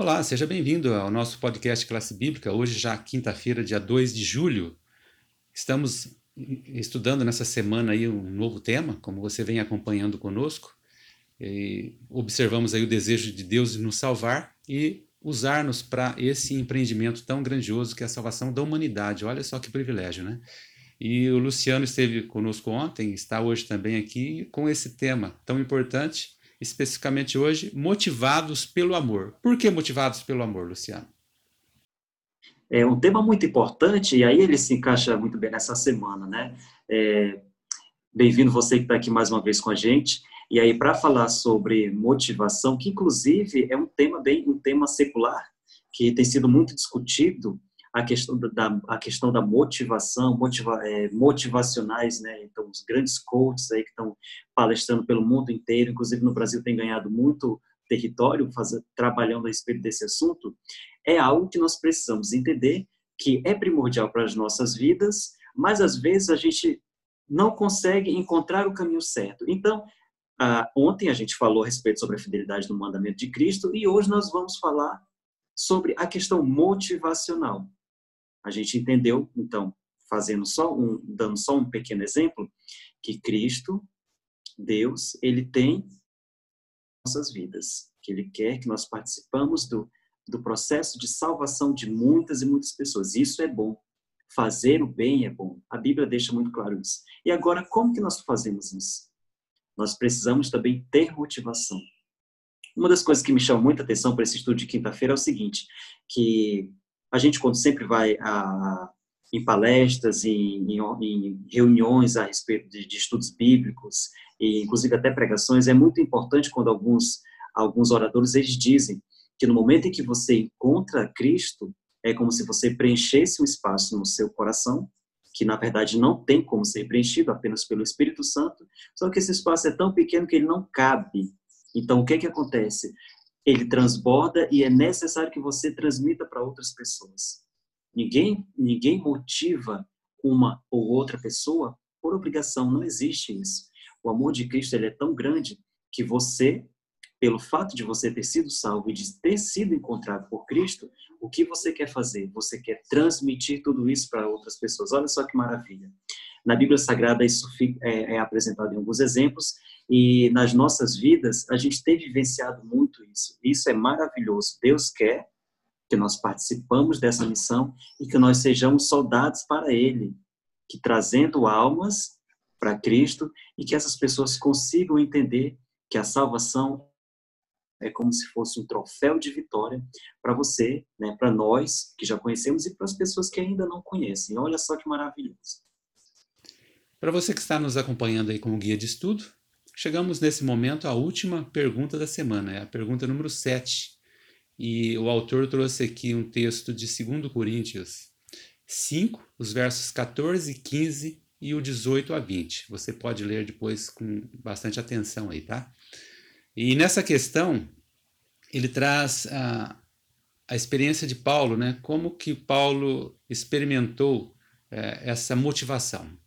Olá, seja bem-vindo ao nosso podcast Classe Bíblica. Hoje, já quinta-feira, dia 2 de julho. Estamos estudando nessa semana aí um novo tema, como você vem acompanhando conosco. E observamos aí o desejo de Deus de nos salvar e usar-nos para esse empreendimento tão grandioso que é a salvação da humanidade. Olha só que privilégio, né? E o Luciano esteve conosco ontem, está hoje também aqui com esse tema tão importante, especificamente hoje, motivados pelo amor. Por que motivados pelo amor, Luciano? É um tema muito importante e aí ele se encaixa muito bem nessa semana, né? É, Bem-vindo você que está aqui mais uma vez com a gente. E aí, para falar sobre motivação, que inclusive é um tema bem um tema secular, que tem sido muito discutido, a questão da, a questão da motivação, motiva, é, motivacionais, né? Então, os grandes coaches aí que estão palestrando pelo mundo inteiro, inclusive no Brasil tem ganhado muito território fazer, trabalhando a respeito desse assunto, é algo que nós precisamos entender que é primordial para as nossas vidas, mas às vezes a gente não consegue encontrar o caminho certo. Então, ontem a gente falou a respeito sobre a fidelidade do mandamento de Cristo e hoje nós vamos falar sobre a questão motivacional. A gente entendeu, então, fazendo só um, dando só um pequeno exemplo, que Cristo, Deus, ele tem nossas vidas, que ele quer que nós participamos do, do processo de salvação de muitas e muitas pessoas. Isso é bom. Fazer o bem é bom. A Bíblia deixa muito claro isso. E agora, como que nós fazemos isso? nós precisamos também ter motivação. Uma das coisas que me chama muita atenção para esse estudo de quinta-feira é o seguinte, que a gente quando sempre vai a, em palestras, em, em, reuniões a respeito de, de, estudos bíblicos, e inclusive até pregações, é muito importante quando alguns, alguns oradores eles dizem que no momento em que você encontra Cristo, é como se você preenchesse um espaço no seu coração que na verdade não tem como ser preenchido apenas pelo Espírito Santo, só que esse espaço é tão pequeno que ele não cabe. Então, o que é que acontece? Ele transborda e é necessário que você transmita para outras pessoas. Ninguém, ninguém motiva uma ou outra pessoa por obrigação, não existe isso. O amor de Cristo ele é tão grande que você pelo fato de você ter sido salvo e de ter sido encontrado por Cristo, o que você quer fazer? Você quer transmitir tudo isso para outras pessoas. Olha só que maravilha. Na Bíblia Sagrada isso é, é apresentado em alguns exemplos e nas nossas vidas a gente tem vivenciado muito isso. Isso é maravilhoso. Deus quer que nós participamos dessa missão e que nós sejamos soldados para Ele, que trazendo almas para Cristo e que essas pessoas consigam entender que a salvação é como se fosse um troféu de vitória para você, né, para nós que já conhecemos e para as pessoas que ainda não conhecem. Olha só que maravilhoso. Para você que está nos acompanhando aí como guia de estudo, chegamos nesse momento à última pergunta da semana, é a pergunta número 7. E o autor trouxe aqui um texto de 2 Coríntios 5, os versos 14, 15 e o 18 a 20. Você pode ler depois com bastante atenção aí, tá? E nessa questão, ele traz a, a experiência de Paulo, né? Como que Paulo experimentou é, essa motivação?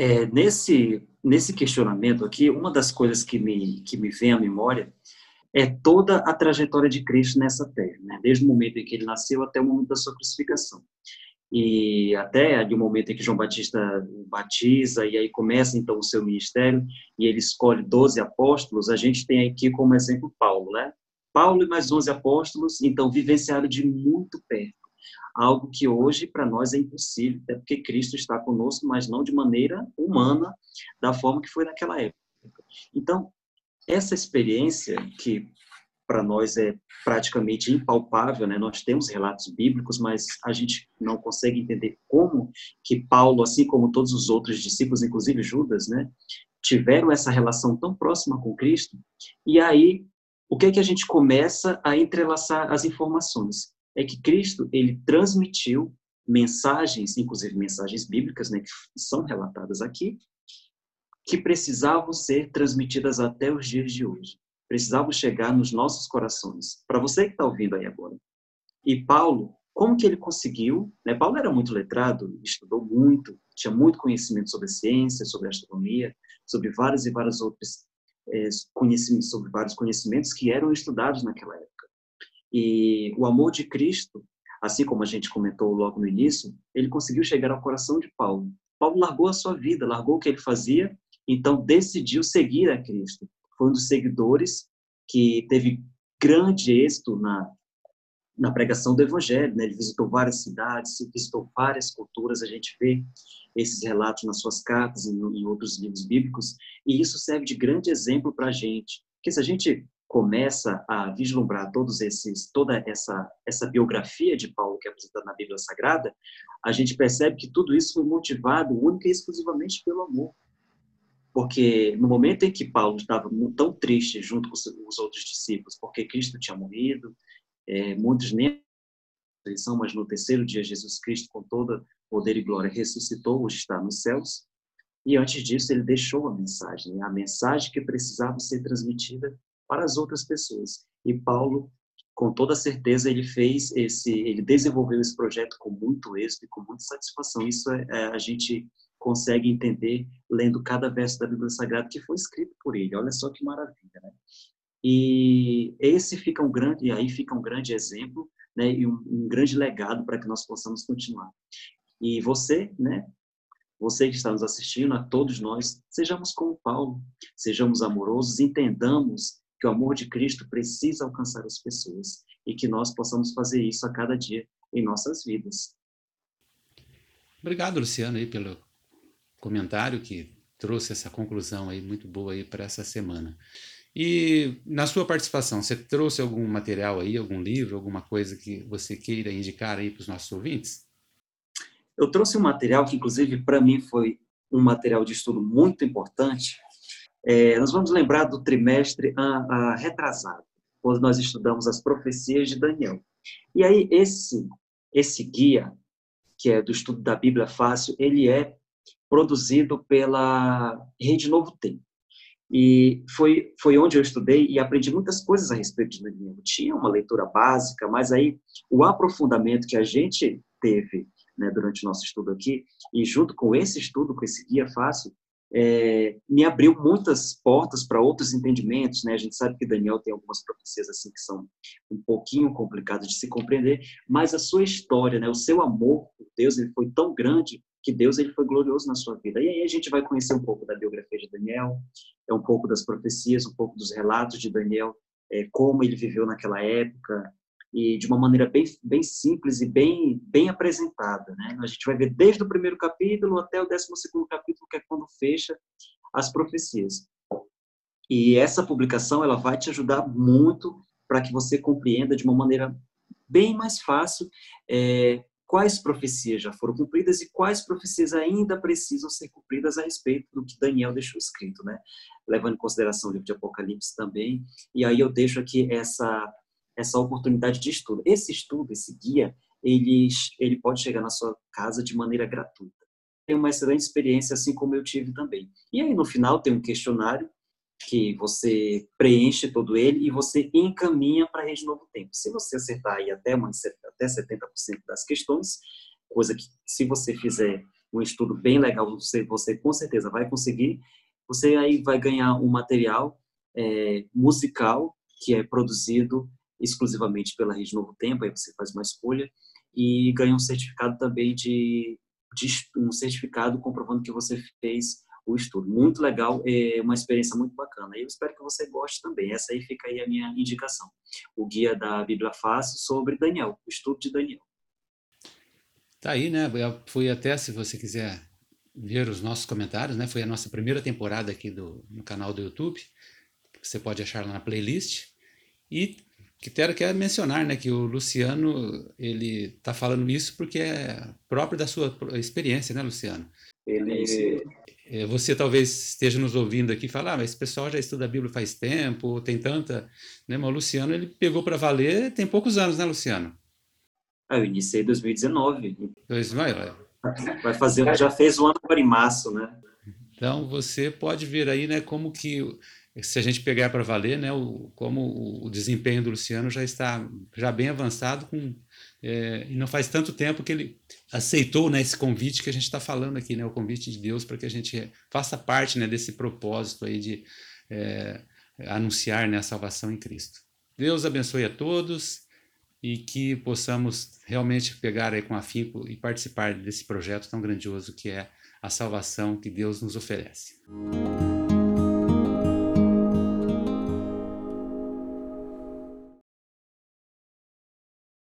É, nesse, nesse questionamento aqui, uma das coisas que me, que me vem à memória é toda a trajetória de Cristo nessa terra, né? desde o momento em que ele nasceu até o momento da sua crucificação e até de um momento em que João Batista batiza e aí começa então o seu ministério e ele escolhe 12 apóstolos, a gente tem aqui como exemplo Paulo, né? Paulo e mais 11 apóstolos, então vivenciaram de muito perto, algo que hoje para nós é impossível, até porque Cristo está conosco, mas não de maneira humana, da forma que foi naquela época. Então, essa experiência que para nós é praticamente impalpável, né? Nós temos relatos bíblicos, mas a gente não consegue entender como que Paulo, assim como todos os outros discípulos, inclusive Judas, né, tiveram essa relação tão próxima com Cristo. E aí, o que é que a gente começa a entrelaçar as informações? É que Cristo, ele transmitiu mensagens, inclusive mensagens bíblicas, né, que são relatadas aqui, que precisavam ser transmitidas até os dias de hoje precisavam chegar nos nossos corações. Para você que está ouvindo aí agora. E Paulo, como que ele conseguiu? Né? Paulo era muito letrado, estudou muito, tinha muito conhecimento sobre ciência, sobre astronomia, sobre vários e vários outros é, conhecimentos, sobre vários conhecimentos que eram estudados naquela época. E o amor de Cristo, assim como a gente comentou logo no início, ele conseguiu chegar ao coração de Paulo. Paulo largou a sua vida, largou o que ele fazia, então decidiu seguir a Cristo. Foi um dos seguidores que teve grande êxito na, na pregação do Evangelho. Né? Ele visitou várias cidades, visitou várias culturas. A gente vê esses relatos nas suas cartas e em outros livros bíblicos, e isso serve de grande exemplo para a gente. Porque se a gente começa a vislumbrar todos esses, toda essa, essa biografia de Paulo que é apresentada na Bíblia Sagrada, a gente percebe que tudo isso foi motivado única e exclusivamente pelo amor. Porque no momento em que Paulo estava tão triste junto com os outros discípulos, porque Cristo tinha morrido, é, muitos nem ressurreição, mas no terceiro dia Jesus Cristo, com toda poder e glória, ressuscitou, hoje está nos céus. E antes disso, ele deixou a mensagem, a mensagem que precisava ser transmitida para as outras pessoas. E Paulo, com toda certeza, ele fez esse, ele desenvolveu esse projeto com muito êxito e com muita satisfação. Isso é, é, a gente consegue entender lendo cada verso da Bíblia Sagrada que foi escrito por ele. Olha só que maravilha, né? E esse fica um grande, e aí fica um grande exemplo, né, e um, um grande legado para que nós possamos continuar. E você, né, você que está nos assistindo, a todos nós, sejamos como Paulo, sejamos amorosos, entendamos que o amor de Cristo precisa alcançar as pessoas e que nós possamos fazer isso a cada dia em nossas vidas. Obrigado, Luciano, aí pelo comentário que trouxe essa conclusão aí muito boa aí para essa semana. E na sua participação, você trouxe algum material aí, algum livro, alguma coisa que você queira indicar aí para os nossos ouvintes? Eu trouxe um material que, inclusive, para mim foi um material de estudo muito importante, é, nós vamos lembrar do trimestre a, a retrasado, quando nós estudamos as profecias de Daniel. E aí, esse, esse guia, que é do estudo da Bíblia Fácil, ele é produzido pela Rede Novo Tempo. E foi, foi onde eu estudei e aprendi muitas coisas a respeito de Daniel. Tinha uma leitura básica, mas aí o aprofundamento que a gente teve né, durante o nosso estudo aqui, e junto com esse estudo, com esse guia fácil, é, me abriu muitas portas para outros entendimentos, né? A gente sabe que Daniel tem algumas profecias assim que são um pouquinho complicadas de se compreender, mas a sua história, né? O seu amor por Deus, ele foi tão grande que Deus ele foi glorioso na sua vida. E aí a gente vai conhecer um pouco da biografia de Daniel, é um pouco das profecias, um pouco dos relatos de Daniel, é, como ele viveu naquela época, e de uma maneira bem, bem simples e bem, bem apresentada. Né? A gente vai ver desde o primeiro capítulo até o décimo segundo capítulo, que é quando fecha as profecias. E essa publicação ela vai te ajudar muito para que você compreenda de uma maneira bem mais fácil é, quais profecias já foram cumpridas e quais profecias ainda precisam ser cumpridas a respeito do que Daniel deixou escrito, né? Levando em consideração o livro de Apocalipse também. E aí eu deixo aqui essa essa oportunidade de estudo. Esse estudo, esse guia, ele, ele pode chegar na sua casa de maneira gratuita. Tem uma excelente experiência, assim como eu tive também. E aí, no final, tem um questionário que você preenche todo ele e você encaminha para a Rede Novo Tempo. Se você acertar aí até, uma, até 70% das questões, coisa que se você fizer um estudo bem legal, você, você com certeza vai conseguir, você aí vai ganhar um material é, musical que é produzido exclusivamente pela Rede Novo Tempo, aí você faz uma escolha e ganha um certificado também de, de um certificado comprovando que você fez o estudo. Muito legal, é uma experiência muito bacana. Eu espero que você goste também. Essa aí fica aí a minha indicação. O guia da Bíblia Fácil sobre Daniel, o estudo de Daniel. Tá aí, né? Foi até, se você quiser ver os nossos comentários, né? Foi a nossa primeira temporada aqui do, no canal do YouTube. Você pode achar lá na playlist. E que quero quer mencionar, né, que o Luciano ele está falando isso porque é próprio da sua experiência, né, Luciano? Ele é, você talvez esteja nos ouvindo aqui e falar, ah, mas esse pessoal já estuda a Bíblia faz tempo, tem tanta, né? Mas o Luciano ele pegou para valer tem poucos anos, né, Luciano? Ah, eu iniciei em 2019. 2019. Vai fazer, já fez o ano agora em março, né? Então você pode ver aí, né, como que se a gente pegar para valer, né, o, como o desempenho do Luciano já está já bem avançado com é, e não faz tanto tempo que ele aceitou né, esse convite que a gente está falando aqui, né, o convite de Deus para que a gente faça parte né, desse propósito aí de é, anunciar né, a salvação em Cristo. Deus abençoe a todos, e que possamos realmente pegar aí com afinco e participar desse projeto tão grandioso que é a salvação que Deus nos oferece.